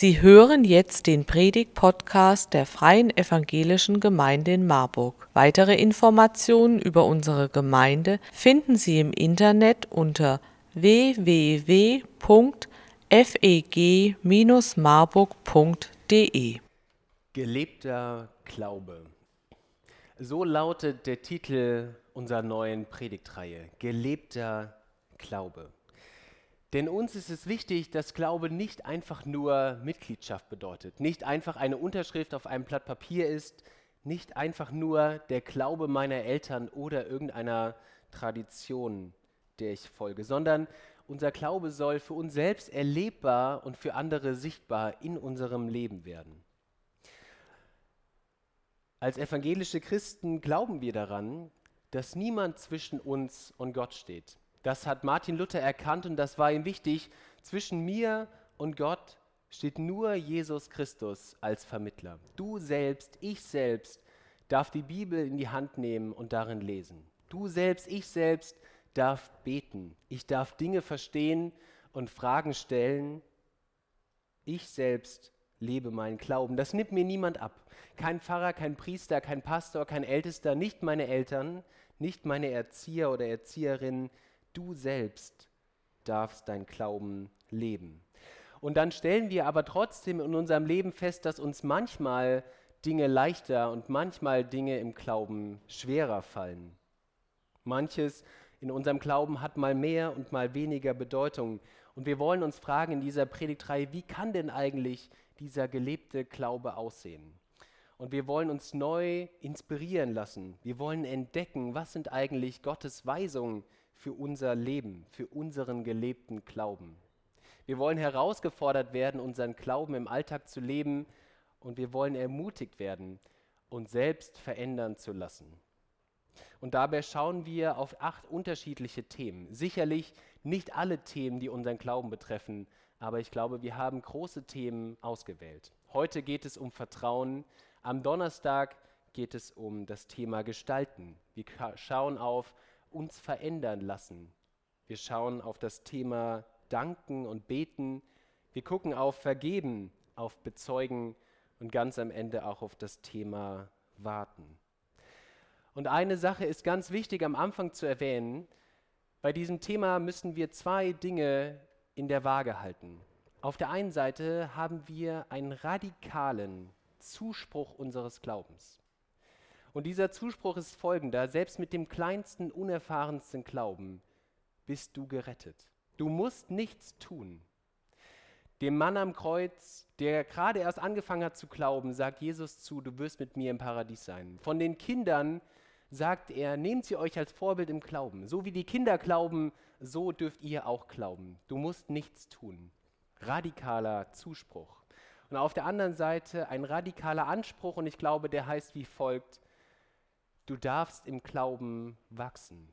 Sie hören jetzt den Predig-Podcast der Freien Evangelischen Gemeinde in Marburg. Weitere Informationen über unsere Gemeinde finden Sie im Internet unter www.feg-marburg.de. Gelebter Glaube. So lautet der Titel unserer neuen Predigtreihe. Gelebter Glaube. Denn uns ist es wichtig, dass Glaube nicht einfach nur Mitgliedschaft bedeutet, nicht einfach eine Unterschrift auf einem Blatt Papier ist, nicht einfach nur der Glaube meiner Eltern oder irgendeiner Tradition, der ich folge, sondern unser Glaube soll für uns selbst erlebbar und für andere sichtbar in unserem Leben werden. Als evangelische Christen glauben wir daran, dass niemand zwischen uns und Gott steht. Das hat Martin Luther erkannt und das war ihm wichtig. Zwischen mir und Gott steht nur Jesus Christus als Vermittler. Du selbst, ich selbst darf die Bibel in die Hand nehmen und darin lesen. Du selbst, ich selbst darf beten. Ich darf Dinge verstehen und Fragen stellen. Ich selbst lebe meinen Glauben. Das nimmt mir niemand ab. Kein Pfarrer, kein Priester, kein Pastor, kein Ältester, nicht meine Eltern, nicht meine Erzieher oder Erzieherinnen, Du selbst darfst dein Glauben leben. Und dann stellen wir aber trotzdem in unserem Leben fest, dass uns manchmal Dinge leichter und manchmal Dinge im Glauben schwerer fallen. Manches in unserem Glauben hat mal mehr und mal weniger Bedeutung. Und wir wollen uns fragen in dieser Predigtreihe, wie kann denn eigentlich dieser gelebte Glaube aussehen? Und wir wollen uns neu inspirieren lassen. Wir wollen entdecken, was sind eigentlich Gottes Weisungen für unser Leben, für unseren gelebten Glauben. Wir wollen herausgefordert werden, unseren Glauben im Alltag zu leben und wir wollen ermutigt werden, uns selbst verändern zu lassen. Und dabei schauen wir auf acht unterschiedliche Themen. Sicherlich nicht alle Themen, die unseren Glauben betreffen, aber ich glaube, wir haben große Themen ausgewählt. Heute geht es um Vertrauen. Am Donnerstag geht es um das Thema Gestalten. Wir schauen auf uns verändern lassen. Wir schauen auf das Thema Danken und Beten. Wir gucken auf Vergeben, auf Bezeugen und ganz am Ende auch auf das Thema Warten. Und eine Sache ist ganz wichtig am Anfang zu erwähnen. Bei diesem Thema müssen wir zwei Dinge in der Waage halten. Auf der einen Seite haben wir einen radikalen Zuspruch unseres Glaubens. Und dieser Zuspruch ist folgender, selbst mit dem kleinsten, unerfahrensten Glauben bist du gerettet. Du musst nichts tun. Dem Mann am Kreuz, der gerade erst angefangen hat zu glauben, sagt Jesus zu, du wirst mit mir im Paradies sein. Von den Kindern sagt er, nehmt sie euch als Vorbild im Glauben. So wie die Kinder glauben, so dürft ihr auch glauben. Du musst nichts tun. Radikaler Zuspruch. Und auf der anderen Seite ein radikaler Anspruch, und ich glaube, der heißt wie folgt, du darfst im Glauben wachsen.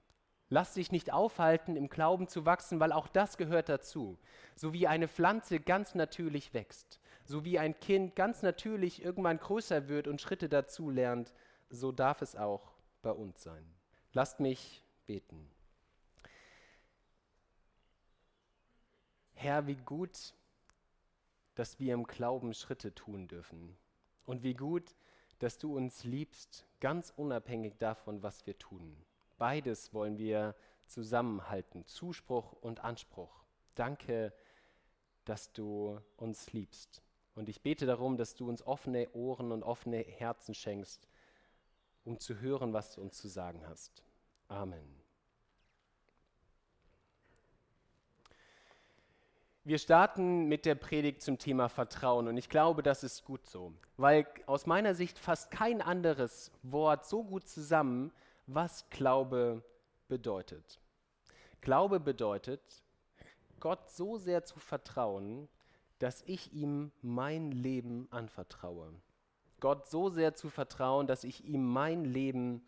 Lass dich nicht aufhalten, im Glauben zu wachsen, weil auch das gehört dazu. So wie eine Pflanze ganz natürlich wächst, so wie ein Kind ganz natürlich irgendwann größer wird und Schritte dazu lernt, so darf es auch bei uns sein. Lasst mich beten. Herr, wie gut, dass wir im Glauben Schritte tun dürfen. Und wie gut, dass du uns liebst, ganz unabhängig davon, was wir tun. Beides wollen wir zusammenhalten, Zuspruch und Anspruch. Danke, dass du uns liebst. Und ich bete darum, dass du uns offene Ohren und offene Herzen schenkst, um zu hören, was du uns zu sagen hast. Amen. Wir starten mit der Predigt zum Thema Vertrauen und ich glaube, das ist gut so, weil aus meiner Sicht fasst kein anderes Wort so gut zusammen, was Glaube bedeutet. Glaube bedeutet, Gott so sehr zu vertrauen, dass ich ihm mein Leben anvertraue. Gott so sehr zu vertrauen, dass ich ihm mein Leben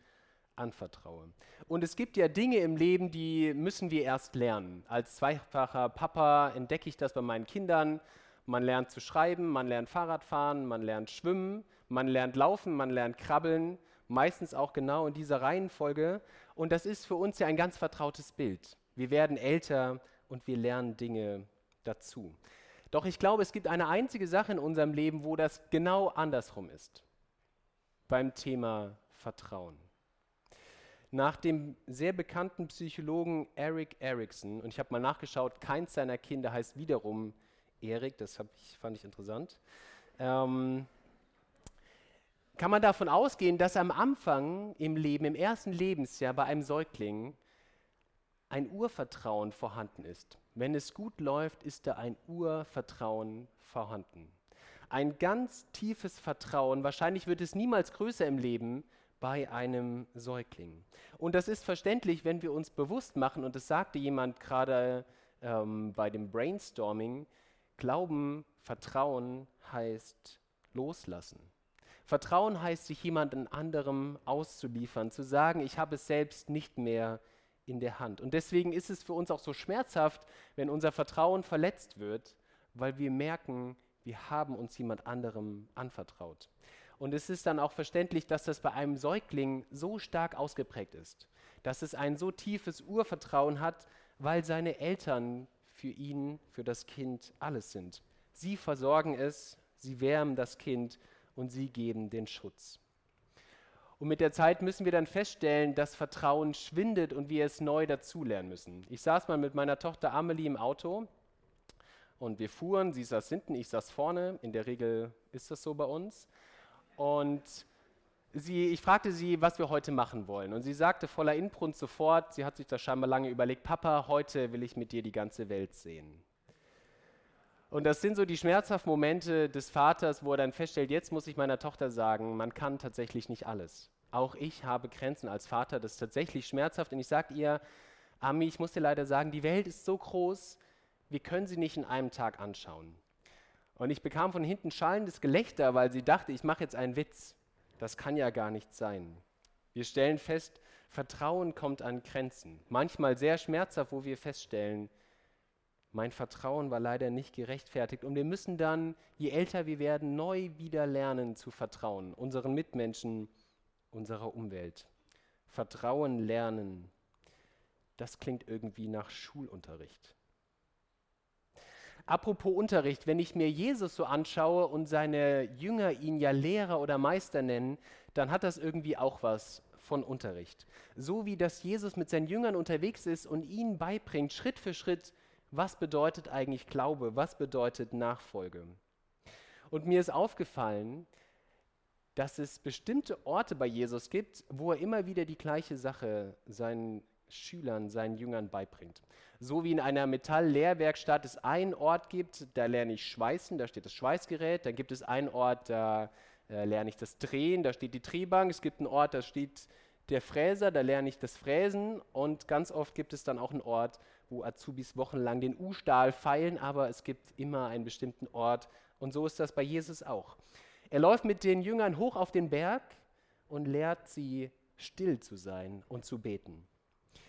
anvertraue. Und es gibt ja Dinge im Leben, die müssen wir erst lernen. Als zweifacher Papa entdecke ich das bei meinen Kindern. Man lernt zu schreiben, man lernt Fahrradfahren, man lernt schwimmen, man lernt laufen, man lernt krabbeln, meistens auch genau in dieser Reihenfolge. Und das ist für uns ja ein ganz vertrautes Bild. Wir werden älter und wir lernen Dinge dazu. Doch ich glaube, es gibt eine einzige Sache in unserem Leben, wo das genau andersrum ist. Beim Thema Vertrauen. Nach dem sehr bekannten Psychologen Eric Erickson, und ich habe mal nachgeschaut, keins seiner Kinder heißt wiederum Erik, das ich, fand ich interessant, ähm, kann man davon ausgehen, dass am Anfang im Leben, im ersten Lebensjahr bei einem Säugling ein Urvertrauen vorhanden ist. Wenn es gut läuft, ist da ein Urvertrauen vorhanden. Ein ganz tiefes Vertrauen, wahrscheinlich wird es niemals größer im Leben bei einem Säugling. Und das ist verständlich, wenn wir uns bewusst machen, und das sagte jemand gerade ähm, bei dem Brainstorming, Glauben, Vertrauen heißt loslassen. Vertrauen heißt, sich jemandem anderem auszuliefern, zu sagen, ich habe es selbst nicht mehr in der Hand. Und deswegen ist es für uns auch so schmerzhaft, wenn unser Vertrauen verletzt wird, weil wir merken, wir haben uns jemand anderem anvertraut. Und es ist dann auch verständlich, dass das bei einem Säugling so stark ausgeprägt ist, dass es ein so tiefes Urvertrauen hat, weil seine Eltern für ihn, für das Kind alles sind. Sie versorgen es, sie wärmen das Kind und sie geben den Schutz. Und mit der Zeit müssen wir dann feststellen, dass Vertrauen schwindet und wir es neu dazulernen müssen. Ich saß mal mit meiner Tochter Amelie im Auto und wir fuhren, sie saß hinten, ich saß vorne. In der Regel ist das so bei uns. Und sie, ich fragte sie, was wir heute machen wollen. Und sie sagte voller Inbrunst sofort, sie hat sich das scheinbar lange überlegt, Papa, heute will ich mit dir die ganze Welt sehen. Und das sind so die schmerzhaften Momente des Vaters, wo er dann feststellt, jetzt muss ich meiner Tochter sagen, man kann tatsächlich nicht alles. Auch ich habe Grenzen als Vater, das ist tatsächlich schmerzhaft. Und ich sage ihr, Ami, ich muss dir leider sagen, die Welt ist so groß, wir können sie nicht in einem Tag anschauen. Und ich bekam von hinten schallendes Gelächter, weil sie dachte, ich mache jetzt einen Witz. Das kann ja gar nicht sein. Wir stellen fest, Vertrauen kommt an Grenzen. Manchmal sehr schmerzhaft, wo wir feststellen, mein Vertrauen war leider nicht gerechtfertigt. Und wir müssen dann, je älter wir werden, neu wieder lernen zu vertrauen, unseren Mitmenschen, unserer Umwelt. Vertrauen lernen, das klingt irgendwie nach Schulunterricht. Apropos Unterricht, wenn ich mir Jesus so anschaue und seine Jünger ihn ja Lehrer oder Meister nennen, dann hat das irgendwie auch was von Unterricht. So wie das Jesus mit seinen Jüngern unterwegs ist und ihnen beibringt, Schritt für Schritt, was bedeutet eigentlich Glaube? Was bedeutet Nachfolge? Und mir ist aufgefallen, dass es bestimmte Orte bei Jesus gibt, wo er immer wieder die gleiche Sache seinen Schülern, seinen Jüngern beibringt. So wie in einer Metall-Lehrwerkstatt es einen Ort gibt, da lerne ich Schweißen, da steht das Schweißgerät. Dann gibt es einen Ort, da äh, lerne ich das Drehen, da steht die Drehbank. Es gibt einen Ort, da steht der Fräser, da lerne ich das Fräsen. Und ganz oft gibt es dann auch einen Ort, wo Azubis wochenlang den U-Stahl feilen, aber es gibt immer einen bestimmten Ort. Und so ist das bei Jesus auch. Er läuft mit den Jüngern hoch auf den Berg und lehrt sie, still zu sein und zu beten.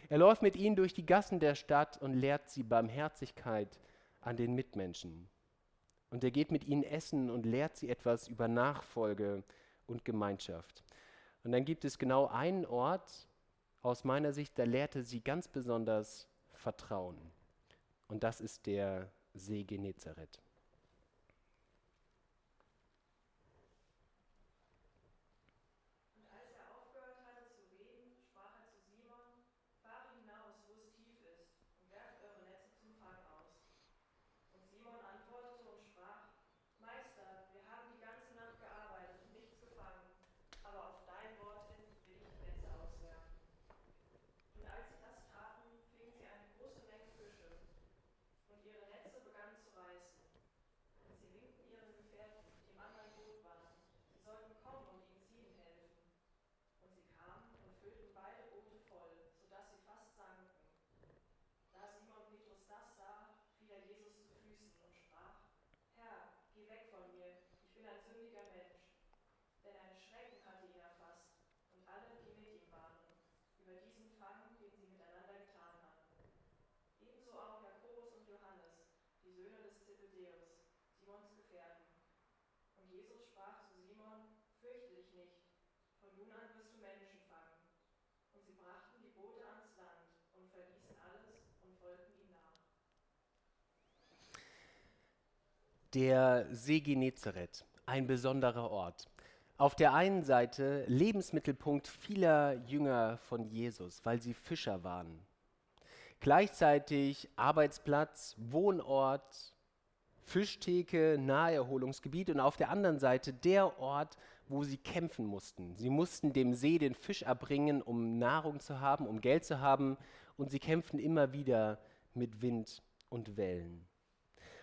Er läuft mit ihnen durch die Gassen der Stadt und lehrt sie Barmherzigkeit an den Mitmenschen. Und er geht mit ihnen essen und lehrt sie etwas über Nachfolge und Gemeinschaft. Und dann gibt es genau einen Ort, aus meiner Sicht, da lehrte sie ganz besonders Vertrauen. Und das ist der See Genezareth. Der See Genezareth, ein besonderer Ort. Auf der einen Seite Lebensmittelpunkt vieler Jünger von Jesus, weil sie Fischer waren. Gleichzeitig Arbeitsplatz, Wohnort, Fischtheke, Naherholungsgebiet und auf der anderen Seite der Ort, wo sie kämpfen mussten. Sie mussten dem See den Fisch erbringen, um Nahrung zu haben, um Geld zu haben und sie kämpften immer wieder mit Wind und Wellen.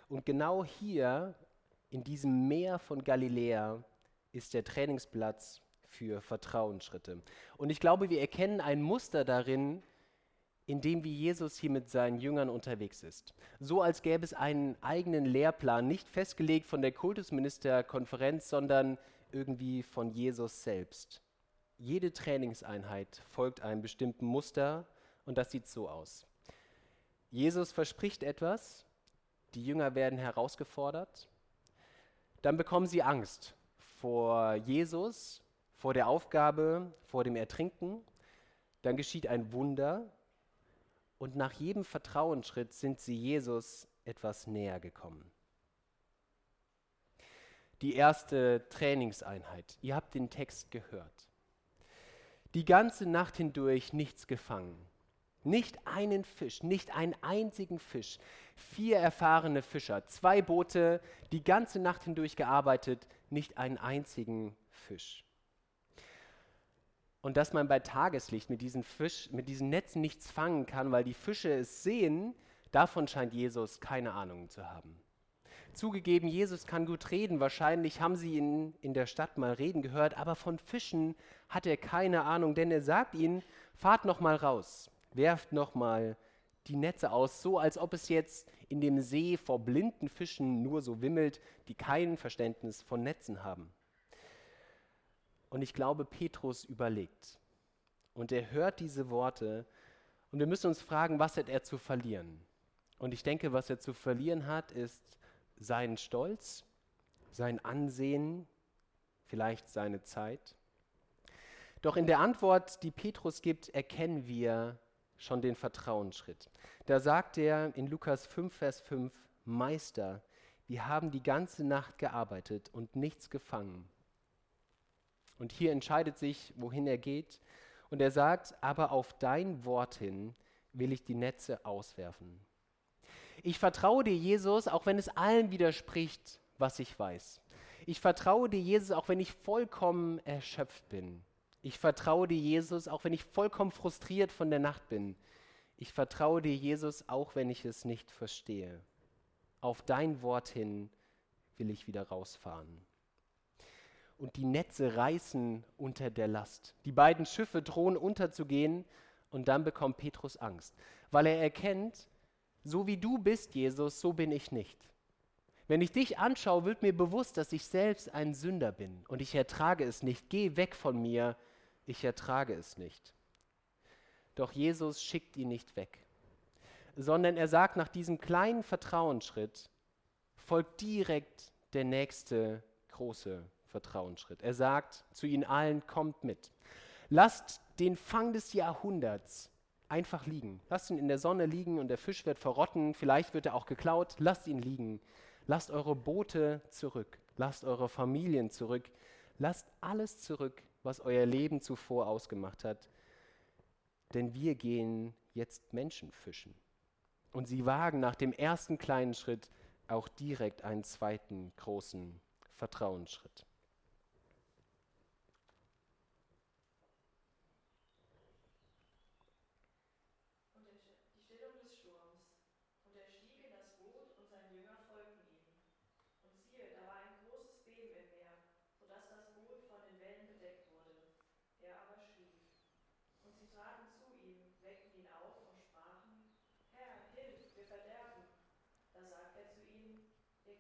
Und genau hier, in diesem Meer von Galiläa, ist der Trainingsplatz für Vertrauensschritte. Und ich glaube, wir erkennen ein Muster darin, in dem wie Jesus hier mit seinen Jüngern unterwegs ist. So als gäbe es einen eigenen Lehrplan, nicht festgelegt von der Kultusministerkonferenz, sondern irgendwie von Jesus selbst. Jede Trainingseinheit folgt einem bestimmten Muster und das sieht so aus. Jesus verspricht etwas, die Jünger werden herausgefordert, dann bekommen sie Angst vor Jesus, vor der Aufgabe, vor dem Ertrinken, dann geschieht ein Wunder und nach jedem Vertrauensschritt sind sie Jesus etwas näher gekommen. Die erste Trainingseinheit. Ihr habt den Text gehört. Die ganze Nacht hindurch nichts gefangen. Nicht einen Fisch, nicht einen einzigen Fisch. Vier erfahrene Fischer, zwei Boote, die ganze Nacht hindurch gearbeitet, nicht einen einzigen Fisch. Und dass man bei Tageslicht mit diesen, Fisch, mit diesen Netzen nichts fangen kann, weil die Fische es sehen, davon scheint Jesus keine Ahnung zu haben. Zugegeben, Jesus kann gut reden. Wahrscheinlich haben sie ihn in der Stadt mal reden gehört, aber von Fischen hat er keine Ahnung, denn er sagt ihnen: Fahrt noch mal raus, werft noch mal die Netze aus, so als ob es jetzt in dem See vor blinden Fischen nur so wimmelt, die kein Verständnis von Netzen haben. Und ich glaube, Petrus überlegt. Und er hört diese Worte und wir müssen uns fragen, was hat er zu verlieren? Und ich denke, was er zu verlieren hat, ist seinen Stolz, sein Ansehen, vielleicht seine Zeit. Doch in der Antwort, die Petrus gibt, erkennen wir schon den Vertrauensschritt. Da sagt er in Lukas 5, Vers 5, Meister, wir haben die ganze Nacht gearbeitet und nichts gefangen. Und hier entscheidet sich, wohin er geht. Und er sagt, aber auf dein Wort hin will ich die Netze auswerfen. Ich vertraue dir, Jesus, auch wenn es allen widerspricht, was ich weiß. Ich vertraue dir, Jesus, auch wenn ich vollkommen erschöpft bin. Ich vertraue dir, Jesus, auch wenn ich vollkommen frustriert von der Nacht bin. Ich vertraue dir, Jesus, auch wenn ich es nicht verstehe. Auf dein Wort hin will ich wieder rausfahren. Und die Netze reißen unter der Last. Die beiden Schiffe drohen unterzugehen und dann bekommt Petrus Angst, weil er erkennt, so wie du bist, Jesus, so bin ich nicht. Wenn ich dich anschaue, wird mir bewusst, dass ich selbst ein Sünder bin und ich ertrage es nicht. Geh weg von mir, ich ertrage es nicht. Doch Jesus schickt ihn nicht weg, sondern er sagt nach diesem kleinen Vertrauensschritt, folgt direkt der nächste große Vertrauensschritt. Er sagt zu ihnen allen, kommt mit. Lasst den Fang des Jahrhunderts einfach liegen. Lasst ihn in der Sonne liegen und der Fisch wird verrotten, vielleicht wird er auch geklaut. Lasst ihn liegen. Lasst eure Boote zurück. Lasst eure Familien zurück. Lasst alles zurück, was euer Leben zuvor ausgemacht hat. Denn wir gehen jetzt Menschen fischen. Und sie wagen nach dem ersten kleinen Schritt auch direkt einen zweiten großen Vertrauensschritt.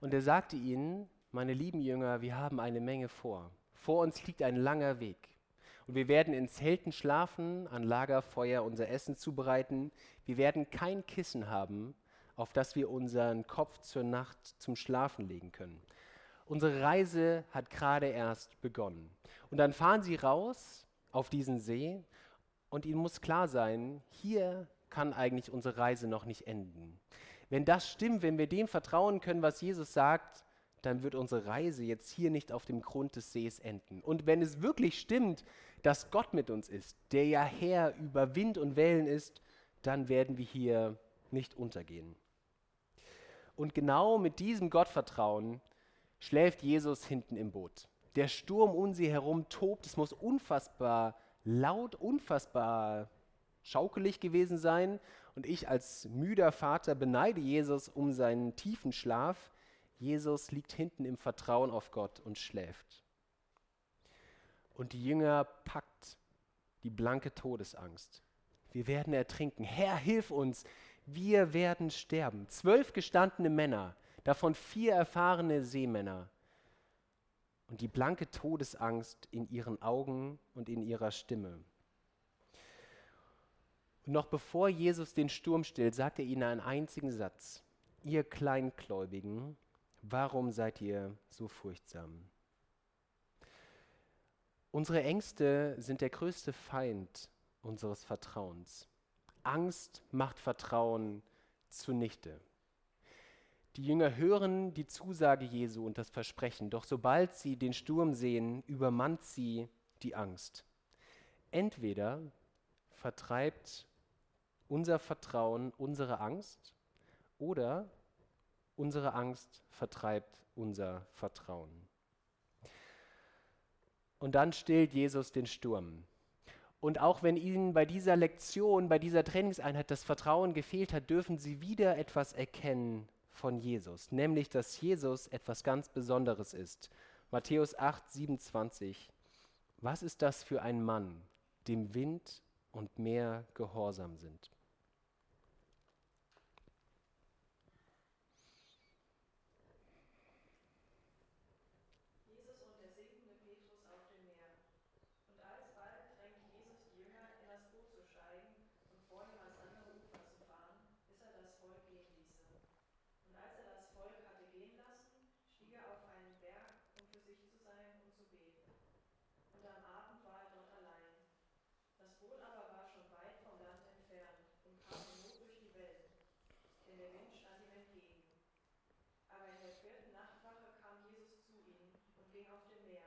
und er sagte ihnen, meine lieben Jünger, wir haben eine Menge vor. Vor uns liegt ein langer Weg. Und wir werden in Zelten schlafen, an Lagerfeuer unser Essen zubereiten. Wir werden kein Kissen haben, auf das wir unseren Kopf zur Nacht zum Schlafen legen können. Unsere Reise hat gerade erst begonnen. Und dann fahren sie raus auf diesen See und ihnen muss klar sein, hier kann eigentlich unsere Reise noch nicht enden. Wenn das stimmt, wenn wir dem vertrauen können, was Jesus sagt, dann wird unsere Reise jetzt hier nicht auf dem Grund des Sees enden. Und wenn es wirklich stimmt, dass Gott mit uns ist, der ja Herr über Wind und Wellen ist, dann werden wir hier nicht untergehen. Und genau mit diesem Gottvertrauen schläft Jesus hinten im Boot. Der Sturm um sie herum tobt, es muss unfassbar laut, unfassbar schaukelig gewesen sein. Und ich als müder Vater beneide Jesus um seinen tiefen Schlaf. Jesus liegt hinten im Vertrauen auf Gott und schläft. Und die Jünger packt die blanke Todesangst. Wir werden ertrinken. Herr, hilf uns. Wir werden sterben. Zwölf gestandene Männer, davon vier erfahrene Seemänner. Und die blanke Todesangst in ihren Augen und in ihrer Stimme. Und noch bevor Jesus den Sturm stillt, sagt er ihnen einen einzigen Satz. Ihr Kleingläubigen, warum seid ihr so furchtsam? Unsere Ängste sind der größte Feind unseres Vertrauens. Angst macht Vertrauen zunichte. Die Jünger hören die Zusage Jesu und das Versprechen, doch sobald sie den Sturm sehen, übermannt sie die Angst. Entweder vertreibt unser Vertrauen unsere Angst oder unsere Angst vertreibt unser Vertrauen. Und dann stillt Jesus den Sturm. Und auch wenn ihnen bei dieser Lektion, bei dieser Trainingseinheit das Vertrauen gefehlt hat, dürfen sie wieder etwas erkennen von Jesus, nämlich dass Jesus etwas ganz Besonderes ist. Matthäus 8, 27. Was ist das für ein Mann, dem Wind und Meer gehorsam sind? often they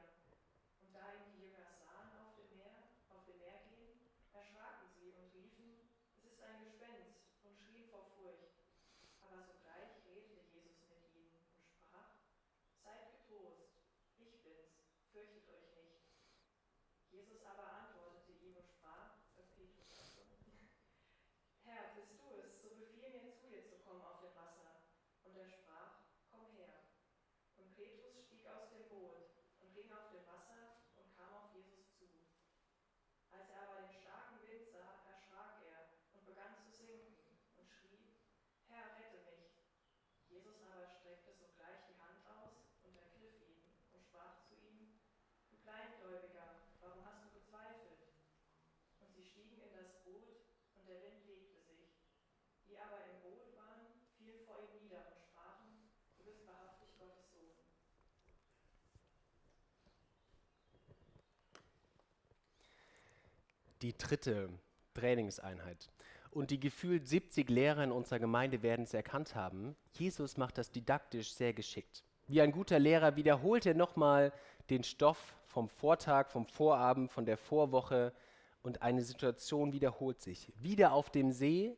die dritte Trainingseinheit. Und die gefühlt 70 Lehrer in unserer Gemeinde werden es erkannt haben. Jesus macht das didaktisch sehr geschickt. Wie ein guter Lehrer wiederholt er nochmal den Stoff vom Vortag, vom Vorabend, von der Vorwoche und eine Situation wiederholt sich. Wieder auf dem See,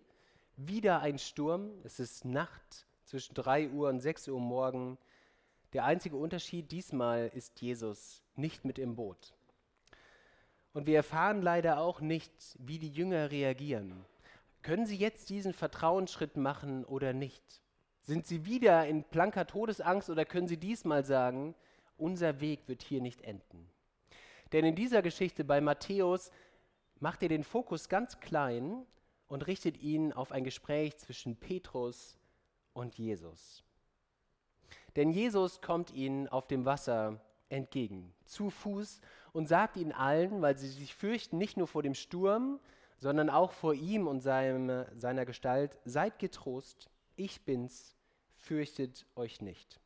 wieder ein Sturm. Es ist Nacht zwischen 3 Uhr und 6 Uhr morgen. Der einzige Unterschied diesmal ist Jesus nicht mit im Boot. Und wir erfahren leider auch nicht, wie die Jünger reagieren. Können sie jetzt diesen Vertrauensschritt machen oder nicht? Sind sie wieder in blanker Todesangst oder können sie diesmal sagen, unser Weg wird hier nicht enden? Denn in dieser Geschichte bei Matthäus macht er den Fokus ganz klein und richtet ihn auf ein Gespräch zwischen Petrus und Jesus. Denn Jesus kommt ihnen auf dem Wasser entgegen, zu Fuß, und sagt ihnen allen, weil sie sich fürchten, nicht nur vor dem Sturm, sondern auch vor ihm und seinem, seiner Gestalt, seid getrost, ich bin's, fürchtet euch nicht.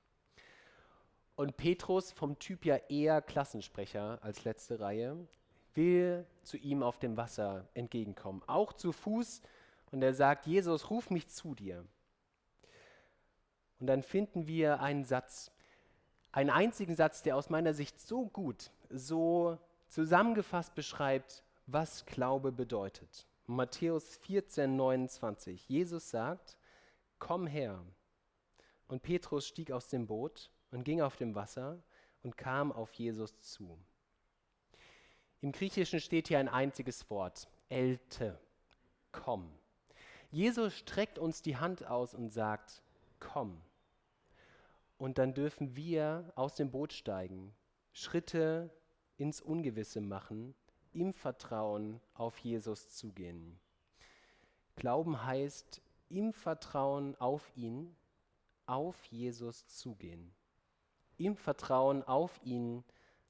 Und Petrus, vom Typ ja eher Klassensprecher als letzte Reihe, will zu ihm auf dem Wasser entgegenkommen, auch zu Fuß. Und er sagt, Jesus, ruf mich zu dir. Und dann finden wir einen Satz, einen einzigen Satz, der aus meiner Sicht so gut, so zusammengefasst beschreibt, was Glaube bedeutet. Matthäus 14, 29. Jesus sagt, komm her. Und Petrus stieg aus dem Boot und ging auf dem Wasser und kam auf Jesus zu. Im Griechischen steht hier ein einziges Wort, elte, komm. Jesus streckt uns die Hand aus und sagt, komm. Und dann dürfen wir aus dem Boot steigen, Schritte ins Ungewisse machen, im Vertrauen auf Jesus zugehen. Glauben heißt im Vertrauen auf ihn, auf Jesus zugehen. Im Vertrauen auf ihn,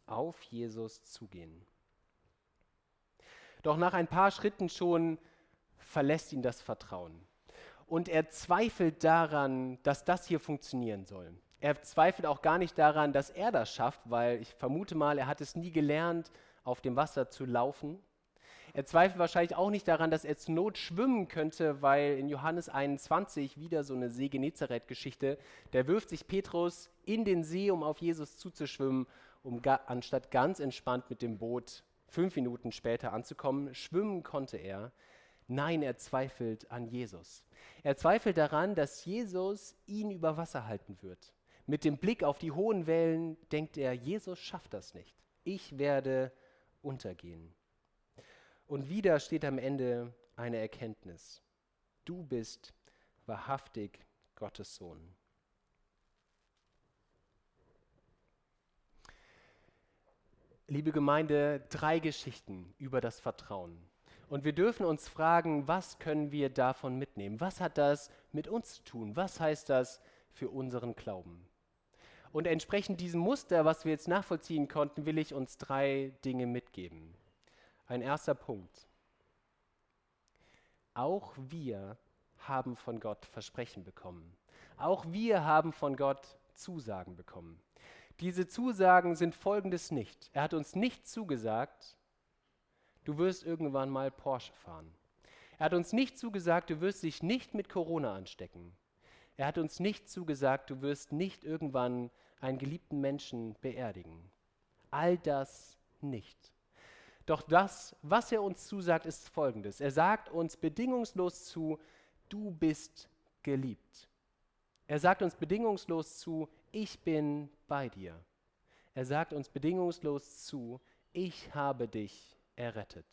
auf Jesus zugehen. Doch nach ein paar Schritten schon verlässt ihn das Vertrauen. Und er zweifelt daran, dass das hier funktionieren soll. Er zweifelt auch gar nicht daran, dass er das schafft, weil ich vermute mal, er hat es nie gelernt, auf dem Wasser zu laufen. Er zweifelt wahrscheinlich auch nicht daran, dass er zur Not schwimmen könnte, weil in Johannes 21 wieder so eine See Genezareth-Geschichte, der wirft sich Petrus in den See, um auf Jesus zuzuschwimmen, um anstatt ganz entspannt mit dem Boot fünf Minuten später anzukommen. Schwimmen konnte er. Nein, er zweifelt an Jesus. Er zweifelt daran, dass Jesus ihn über Wasser halten wird. Mit dem Blick auf die hohen Wellen denkt er, Jesus schafft das nicht. Ich werde untergehen. Und wieder steht am Ende eine Erkenntnis. Du bist wahrhaftig Gottes Sohn. Liebe Gemeinde, drei Geschichten über das Vertrauen. Und wir dürfen uns fragen, was können wir davon mitnehmen? Was hat das mit uns zu tun? Was heißt das für unseren Glauben? Und entsprechend diesem Muster, was wir jetzt nachvollziehen konnten, will ich uns drei Dinge mitgeben. Ein erster Punkt. Auch wir haben von Gott Versprechen bekommen. Auch wir haben von Gott Zusagen bekommen. Diese Zusagen sind folgendes nicht. Er hat uns nicht zugesagt, du wirst irgendwann mal Porsche fahren. Er hat uns nicht zugesagt, du wirst dich nicht mit Corona anstecken. Er hat uns nicht zugesagt, du wirst nicht irgendwann einen geliebten Menschen beerdigen. All das nicht. Doch das, was er uns zusagt, ist folgendes. Er sagt uns bedingungslos zu, du bist geliebt. Er sagt uns bedingungslos zu, ich bin bei dir. Er sagt uns bedingungslos zu, ich habe dich errettet.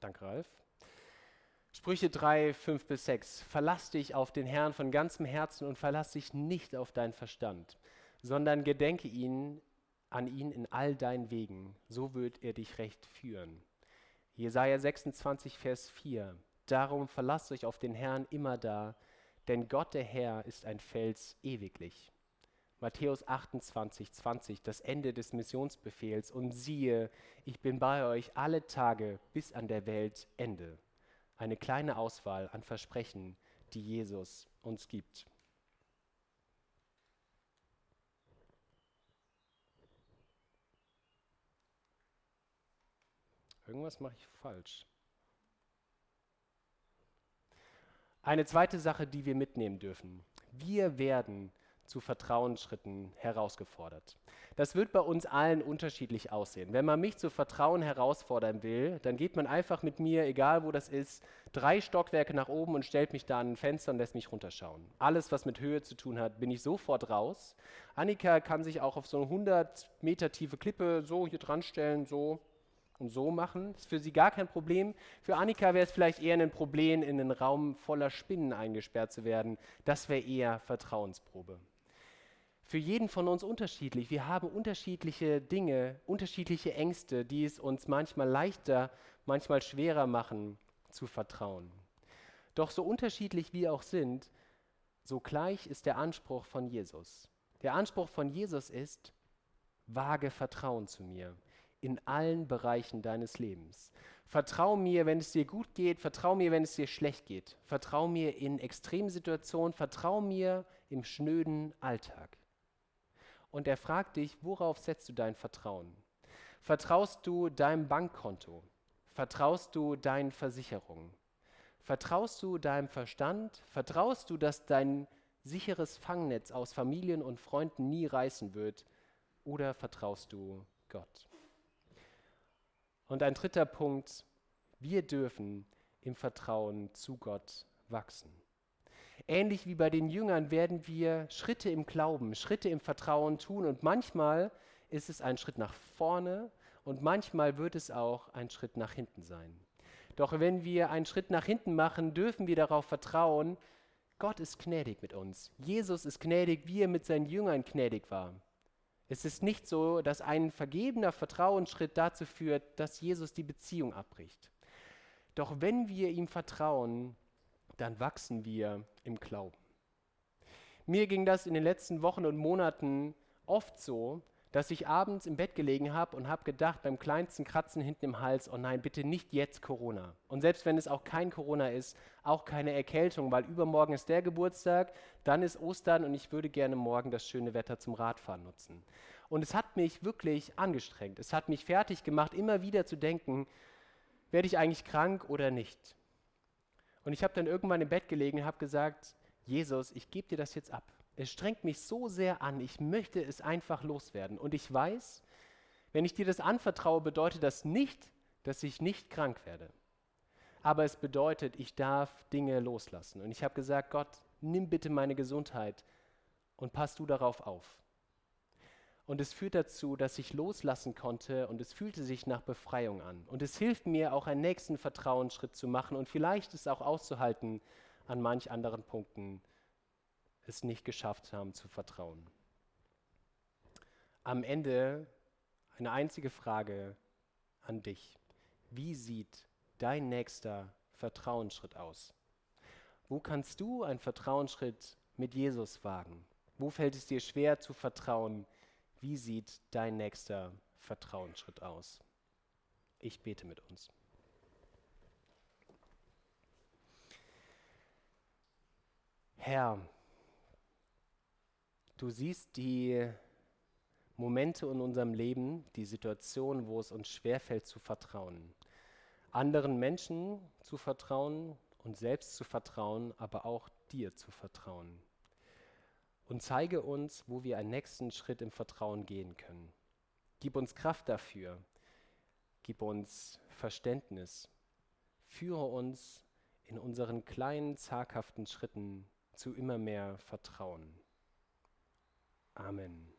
Danke, Ralf. Sprüche 3, 5 bis 6. Verlass dich auf den Herrn von ganzem Herzen und verlass dich nicht auf deinen Verstand, sondern gedenke ihn an ihn in all deinen Wegen, so wird er dich recht führen. Jesaja 26, Vers 4. Darum verlasst euch auf den Herrn immer da, denn Gott der Herr ist ein Fels ewiglich. Matthäus 28, 20, das Ende des Missionsbefehls. Und siehe, ich bin bei euch alle Tage bis an der Weltende. Eine kleine Auswahl an Versprechen, die Jesus uns gibt. Irgendwas mache ich falsch. Eine zweite Sache, die wir mitnehmen dürfen. Wir werden zu Vertrauensschritten herausgefordert. Das wird bei uns allen unterschiedlich aussehen. Wenn man mich zu Vertrauen herausfordern will, dann geht man einfach mit mir, egal wo das ist, drei Stockwerke nach oben und stellt mich da an ein Fenster und lässt mich runterschauen. Alles, was mit Höhe zu tun hat, bin ich sofort raus. Annika kann sich auch auf so eine 100 Meter tiefe Klippe so hier dran stellen, so und so machen. Das ist für sie gar kein Problem. Für Annika wäre es vielleicht eher ein Problem, in einen Raum voller Spinnen eingesperrt zu werden. Das wäre eher Vertrauensprobe. für jeden von uns unterschiedlich. Wir haben unterschiedliche Dinge, unterschiedliche Ängste, die es uns manchmal leichter, manchmal schwerer machen zu vertrauen. Doch so unterschiedlich wir auch sind, so gleich ist der Anspruch von Jesus. Der Anspruch von Jesus ist, wage Vertrauen zu mir in allen Bereichen deines Lebens. Vertrau mir, wenn es dir gut geht, vertrau mir, wenn es dir schlecht geht. Vertrau mir in Extremsituationen, vertrau mir im schnöden Alltag. Und er fragt dich, worauf setzt du dein Vertrauen? Vertraust du deinem Bankkonto? Vertraust du deinen Versicherungen? Vertraust du deinem Verstand? Vertraust du, dass dein sicheres Fangnetz aus Familien und Freunden nie reißen wird? Oder vertraust du Gott? Und ein dritter Punkt, wir dürfen im Vertrauen zu Gott wachsen. Ähnlich wie bei den Jüngern werden wir Schritte im Glauben, Schritte im Vertrauen tun und manchmal ist es ein Schritt nach vorne und manchmal wird es auch ein Schritt nach hinten sein. Doch wenn wir einen Schritt nach hinten machen, dürfen wir darauf vertrauen, Gott ist gnädig mit uns. Jesus ist gnädig, wie er mit seinen Jüngern gnädig war. Es ist nicht so, dass ein vergebener Vertrauensschritt dazu führt, dass Jesus die Beziehung abbricht. Doch wenn wir ihm vertrauen, dann wachsen wir im Glauben. Mir ging das in den letzten Wochen und Monaten oft so, dass ich abends im Bett gelegen habe und habe gedacht, beim kleinsten Kratzen hinten im Hals, oh nein, bitte nicht jetzt Corona. Und selbst wenn es auch kein Corona ist, auch keine Erkältung, weil übermorgen ist der Geburtstag, dann ist Ostern und ich würde gerne morgen das schöne Wetter zum Radfahren nutzen. Und es hat mich wirklich angestrengt. Es hat mich fertig gemacht, immer wieder zu denken, werde ich eigentlich krank oder nicht? Und ich habe dann irgendwann im Bett gelegen und habe gesagt, Jesus, ich gebe dir das jetzt ab. Es strengt mich so sehr an, ich möchte es einfach loswerden. Und ich weiß, wenn ich dir das anvertraue, bedeutet das nicht, dass ich nicht krank werde. Aber es bedeutet, ich darf Dinge loslassen. Und ich habe gesagt, Gott, nimm bitte meine Gesundheit und pass du darauf auf. Und es führt dazu, dass ich loslassen konnte und es fühlte sich nach Befreiung an. Und es hilft mir auch einen nächsten Vertrauensschritt zu machen und vielleicht es auch auszuhalten, an manch anderen Punkten es nicht geschafft haben zu vertrauen. Am Ende eine einzige Frage an dich. Wie sieht dein nächster Vertrauensschritt aus? Wo kannst du einen Vertrauensschritt mit Jesus wagen? Wo fällt es dir schwer zu vertrauen? Wie sieht dein nächster Vertrauensschritt aus? Ich bete mit uns. Herr, Du siehst die Momente in unserem Leben, die Situationen, wo es uns schwerfällt zu vertrauen. Anderen Menschen zu vertrauen und selbst zu vertrauen, aber auch dir zu vertrauen. Und zeige uns, wo wir einen nächsten Schritt im Vertrauen gehen können. Gib uns Kraft dafür. Gib uns Verständnis. Führe uns in unseren kleinen, zaghaften Schritten zu immer mehr Vertrauen. Amen.